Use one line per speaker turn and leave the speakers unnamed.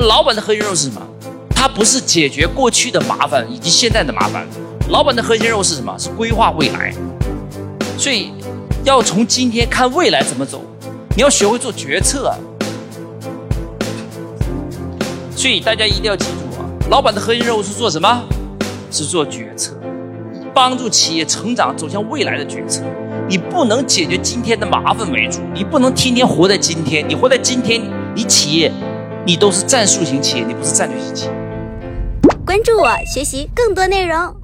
老板的核心任务是什么？他不是解决过去的麻烦以及现在的麻烦，老板的核心任务是什么？是规划未来。所以，要从今天看未来怎么走，你要学会做决策。所以大家一定要记住啊，老板的核心任务是做什么？是做决策，帮助企业成长走向未来的决策。你不能解决今天的麻烦为主，你不能天天活在今天。你活在今天，你企业，你都是战术型企业，你不是战略型企业。
关注我，学习更多内容。